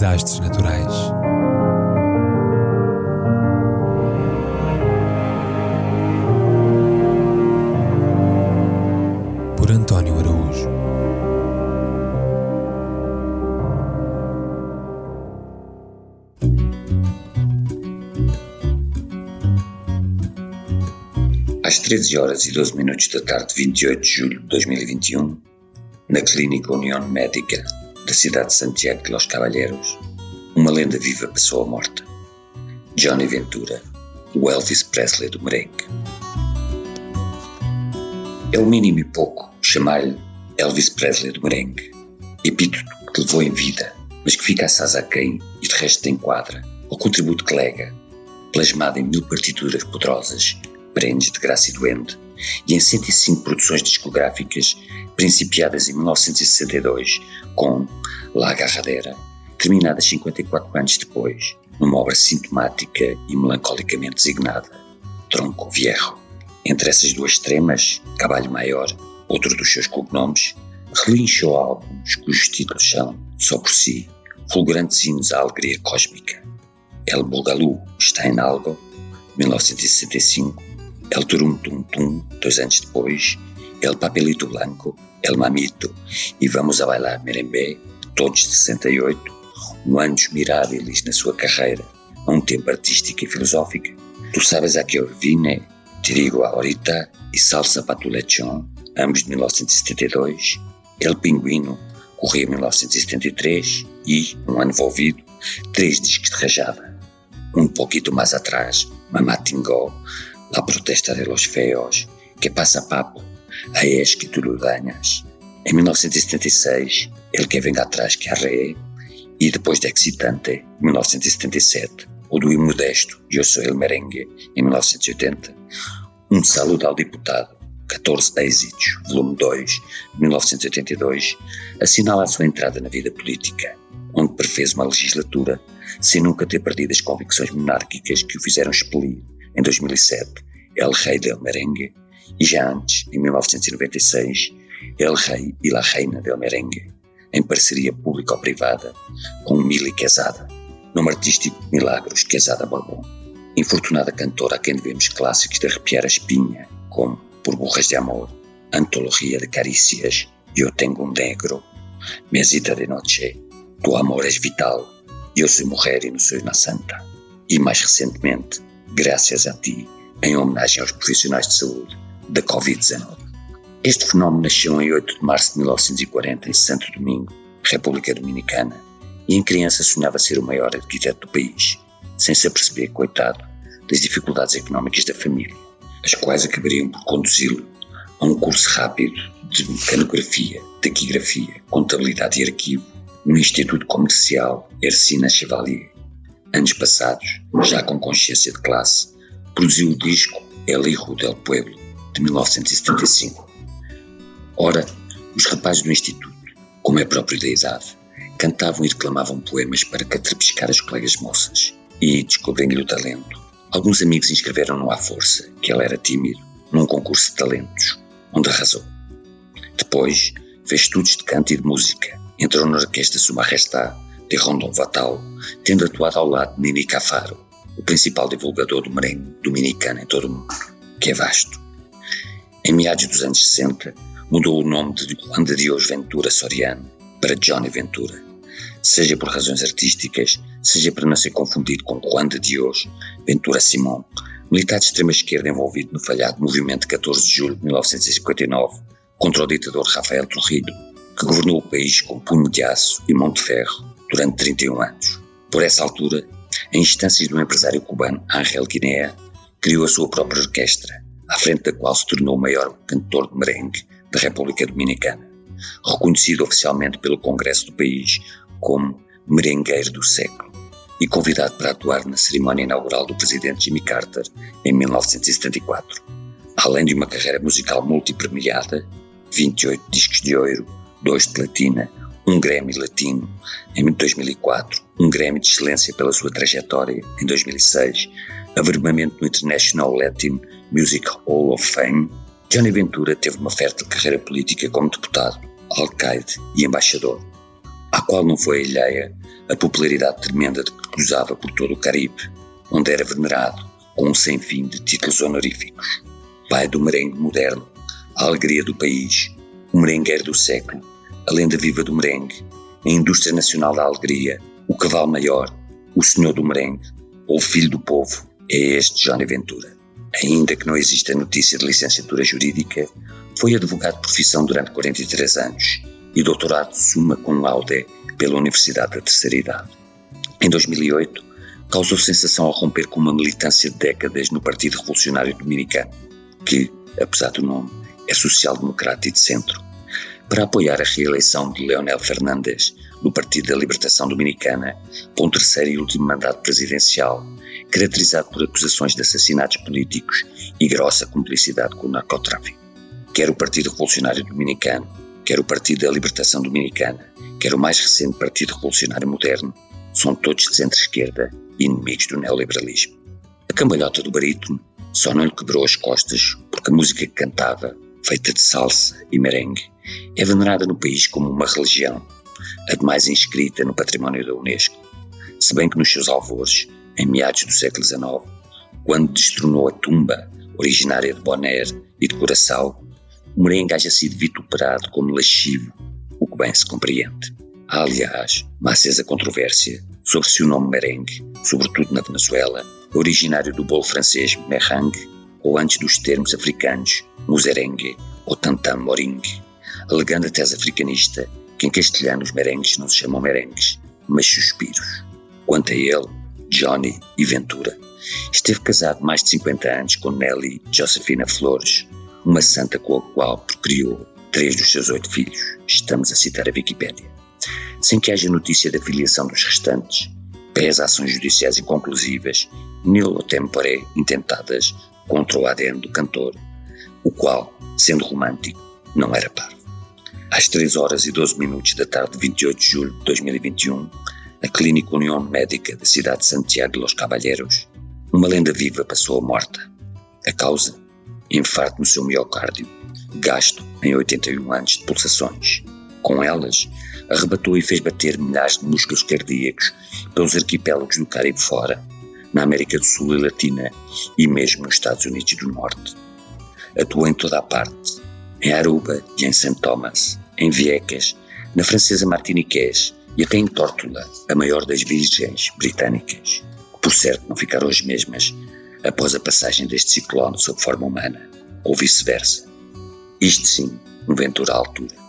desastres naturais. Por António Araújo. Às 13 horas e 12 minutos da tarde de 28 de julho de 2021, na Clínica União Médica da cidade de Santiago de los Caballeros, uma lenda viva passou a morte. Johnny Ventura, o Elvis Presley do merengue. É o mínimo e pouco chamar-lhe Elvis Presley do merengue, epíteto que levou em vida, mas que fica assaz a quem e de resto enquadra, ao contributo que lega, plasmado em mil partituras poderosas, perenes de graça e doente, e em 105 produções discográficas, principiadas em 1962 com La Agarradera, terminadas 54 anos depois, numa obra sintomática e melancolicamente designada Tronco Viejo. Entre essas duas extremas, Cabalho Maior, outro dos seus cognomes, relinchou álbuns cujos títulos são, só por si, fulgurantes hinos à alegria cósmica. El Bugalú está em algo, 1965, El Turum Tum Tum, dois anos depois, El Papelito Blanco, El Mamito e Vamos a Bailar Merembé, todos de 68, um anos miráveis na sua carreira, a um tempo artístico e filosófico. Tu sabes a que eu vine, te digo ahorita e Salsa para tu lechón, ambos de 1972, El Pinguino, corria 1973 e, um ano envolvido, três discos de rajada. Um pouquinho mais atrás, Mamá Tingó, La protesta de los feos, que passa papo, a es que tu dañas. Em 1976, El que venga atrás que arree, e depois de Excitante, 1977, o do Imodesto, Eu sou el merengue, em 1980, Um saludo ao deputado, 14 êxitos, volume 2, 1982, assinala a sua entrada na vida política, onde prefez uma legislatura sem nunca ter perdido as convicções monárquicas que o fizeram expelir, em 2007, El Rei del Merengue, e já antes, em 1996, El Rei e La Reina del Merengue, em parceria público-privada com Mili Quesada, nome artístico Milagros Quesada Borbón. Infortunada cantora a quem devemos clássicos de arrepiar a espinha, como Por Burras de Amor, Antologia de Carícias, Eu Tengo um Negro, Mesita de Noche, Tu Amor és Vital, Eu Sou Mulher e Não Sou uma Santa. E mais recentemente, Graças a Ti, em homenagem aos profissionais de saúde da Covid-19. Este fenómeno nasceu em 8 de março de 1940 em Santo Domingo, República Dominicana, e em criança sonhava ser o maior arquiteto do país, sem se aperceber, coitado, das dificuldades económicas da família, as quais acabariam por conduzi-lo a um curso rápido de mecanografia, taquigrafia, contabilidade e arquivo no Instituto Comercial Ercina Chevalier. Anos passados, já com consciência de classe, produziu o disco El Hijo del Pueblo, de 1975. Ora, os rapazes do Instituto, como é próprio da idade, cantavam e declamavam poemas para catrapescar as colegas moças e, descobrindo-lhe o talento, alguns amigos inscreveram-no à força, que ele era tímido, num concurso de talentos, onde arrasou. Depois, fez estudos de canto e de música, entrou na orquestra Sumarrestá de Rondon Vatal, tendo atuado ao lado de Nini Cafaro, o principal divulgador do merengue dominicano em todo o mundo, que é vasto. Em meados dos anos 60, mudou o nome de Juan de Dios Ventura Soriano para Johnny Ventura, seja por razões artísticas, seja para não ser confundido com Juan de Dios Ventura Simón, militar de extrema-esquerda envolvido no falhado movimento de 14 de julho de 1959 contra o ditador Rafael Trujillo, que governou o país com punho de aço e mão de ferro durante 31 anos. Por essa altura, em instâncias do empresário cubano Ángel Guinea, criou a sua própria orquestra, à frente da qual se tornou o maior cantor de merengue da República Dominicana, reconhecido oficialmente pelo Congresso do país como merengueiro do século e convidado para atuar na cerimónia inaugural do presidente Jimmy Carter em 1974. Além de uma carreira musical multipremiada, 28 discos de ouro, 2 de platina, um Grammy Latino em 2004, um Grammy de Excelência pela sua trajetória em 2006, averbamento no International Latin Music Hall of Fame, Johnny Ventura teve uma fértil carreira política como deputado, alcaide e embaixador. à qual não foi alheia a popularidade tremenda de que cruzava por todo o Caribe, onde era venerado com um sem fim de títulos honoríficos. Pai do merengue moderno, a alegria do país, o merengueiro do século, a lenda viva do merengue, a indústria nacional da alegria, o cavalo maior, o senhor do merengue, ou o filho do povo, é este Johnny Ventura. Ainda que não exista notícia de licenciatura jurídica, foi advogado de profissão durante 43 anos e doutorado suma cum laude pela Universidade da Terceira Idade. Em 2008, causou sensação ao romper com uma militância de décadas no Partido Revolucionário Dominicano, que, apesar do nome, é social-democrata e de centro, para apoiar a reeleição de Leonel Fernandes no Partido da Libertação Dominicana para um terceiro e último mandato presidencial, caracterizado por acusações de assassinatos políticos e grossa cumplicidade com o narcotráfico. Quer o Partido Revolucionário Dominicano, quer o Partido da Libertação Dominicana, quer o mais recente Partido Revolucionário Moderno, são todos de centro-esquerda e inimigos do neoliberalismo. A cambalhota do barítono só não lhe quebrou as costas porque a música que cantava, feita de salsa e merengue, é venerada no país como uma religião, a demais inscrita no património da Unesco, se bem que nos seus alvores, em meados do século XIX, quando destronou a tumba originária de Bonaire e de Curaçao, o merengue haja sido vituperado como lascivo, o que bem se compreende. Há, aliás, uma acesa controvérsia sobre se o nome merengue, sobretudo na Venezuela, é originário do bolo francês meringue ou antes dos termos africanos muserengue ou tantam moringue, alegando a tese africanista que em castelhano os merengues não se chamam merengues, mas suspiros. Quanto a ele, Johnny e Ventura, esteve casado mais de 50 anos com Nelly Josefina Flores, uma santa com a qual procriou três dos seus oito filhos. Estamos a citar a Wikipédia. Sem que haja notícia da filiação dos restantes, pés ações judiciais inconclusivas, nil tempore intentadas contra o ADN do cantor, o qual, sendo romântico, não era parvo. Às 3 horas e 12 minutos da tarde de 28 de julho de 2021, na Clínica União Médica da cidade de Santiago de los Caballeros, uma lenda viva passou a morta. A causa? Infarto no seu miocárdio, gasto em 81 anos de pulsações. Com elas, arrebatou e fez bater milhares de músculos cardíacos pelos arquipélagos do Caribe fora, na América do Sul e Latina e mesmo nos Estados Unidos do Norte. Atuou em toda a parte, em Aruba e em St. Thomas, em Viecas, na francesa Martiniquez e até em Tórtola, a maior das virgens britânicas, que por certo não ficaram as mesmas após a passagem deste ciclone sob forma humana, ou vice-versa. Isto sim, vento à altura.